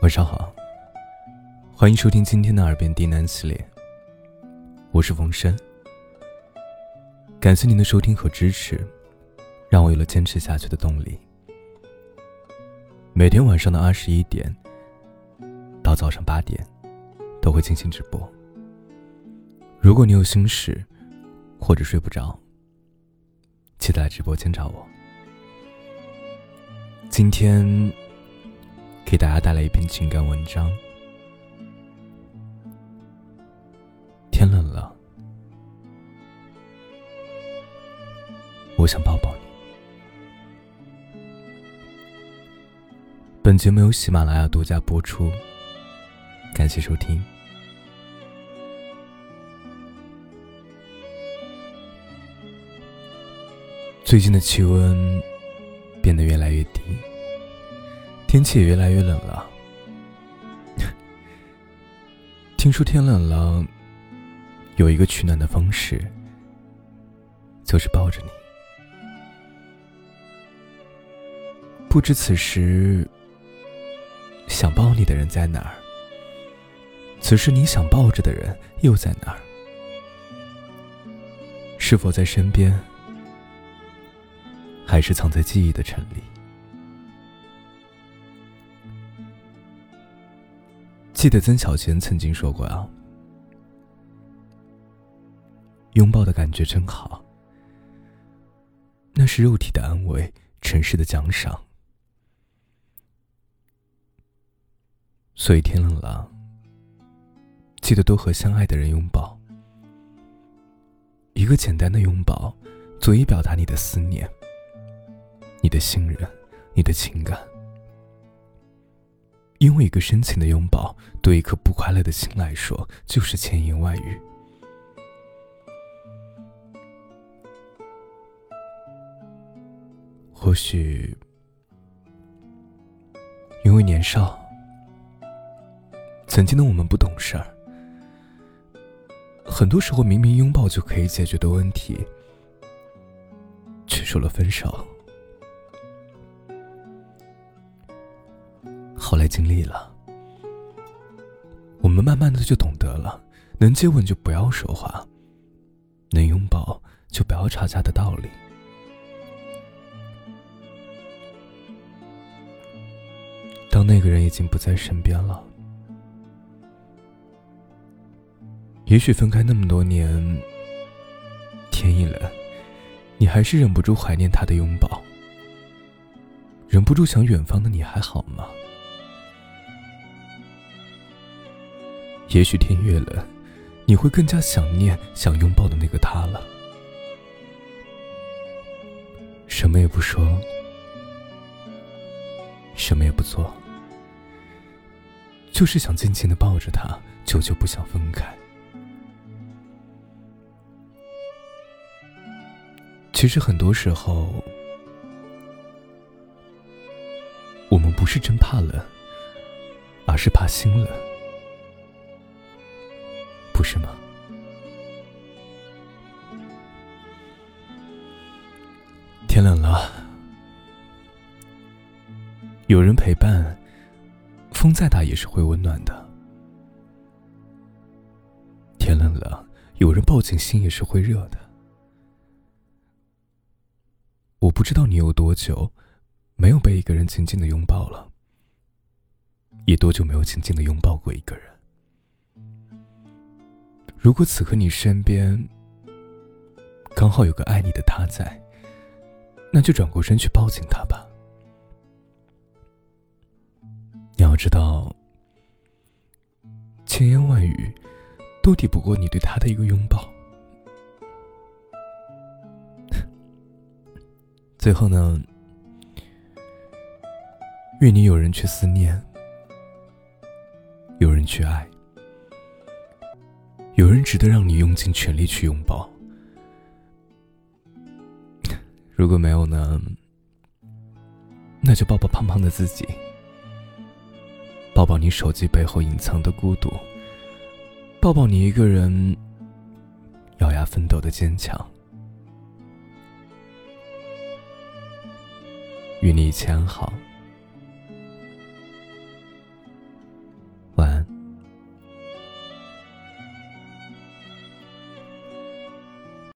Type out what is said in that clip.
晚上好，欢迎收听今天的耳边低喃系列。我是冯生，感谢您的收听和支持，让我有了坚持下去的动力。每天晚上的二十一点到早上八点都会进行直播。如果你有心事或者睡不着，记得来直播间找我。今天给大家带来一篇情感文章。天冷了，我想抱抱你。本节目由喜马拉雅独家播出，感谢收听。最近的气温变得越来越低，天气也越来越冷了。听说天冷了，有一个取暖的方式，就是抱着你。不知此时想抱你的人在哪儿？此时你想抱着的人又在哪儿？是否在身边？还是藏在记忆的城里。记得曾小贤曾经说过啊，拥抱的感觉真好，那是肉体的安慰，尘世的奖赏。所以天冷了，记得多和相爱的人拥抱。一个简单的拥抱，足以表达你的思念。你的信任，你的情感，因为一个深情的拥抱，对一颗不快乐的心来说，就是千言万语。或许，因为年少，曾经的我们不懂事儿，很多时候明明拥抱就可以解决的问题，却说了分手。后来经历了，我们慢慢的就懂得了，能接吻就不要说话，能拥抱就不要吵架的道理。当那个人已经不在身边了，也许分开那么多年，天一冷，你还是忍不住怀念他的拥抱，忍不住想远方的你还好吗？也许天越冷，你会更加想念想拥抱的那个他了。什么也不说，什么也不做，就是想尽情的抱着他，久久不想分开。其实很多时候，我们不是真怕冷，而是怕心冷。是吗？天冷了，有人陪伴，风再大也是会温暖的。天冷了，有人抱紧，心也是会热的。我不知道你有多久没有被一个人紧紧的拥抱了，也多久没有紧紧的拥抱过一个人。如果此刻你身边刚好有个爱你的他在，那就转过身去抱紧他吧。你要知道，千言万语都抵不过你对他的一个拥抱。最后呢，愿你有人去思念，有人去爱。有人值得让你用尽全力去拥抱，如果没有呢？那就抱抱胖胖的自己，抱抱你手机背后隐藏的孤独，抱抱你一个人咬牙奋斗的坚强。愿你一切安好。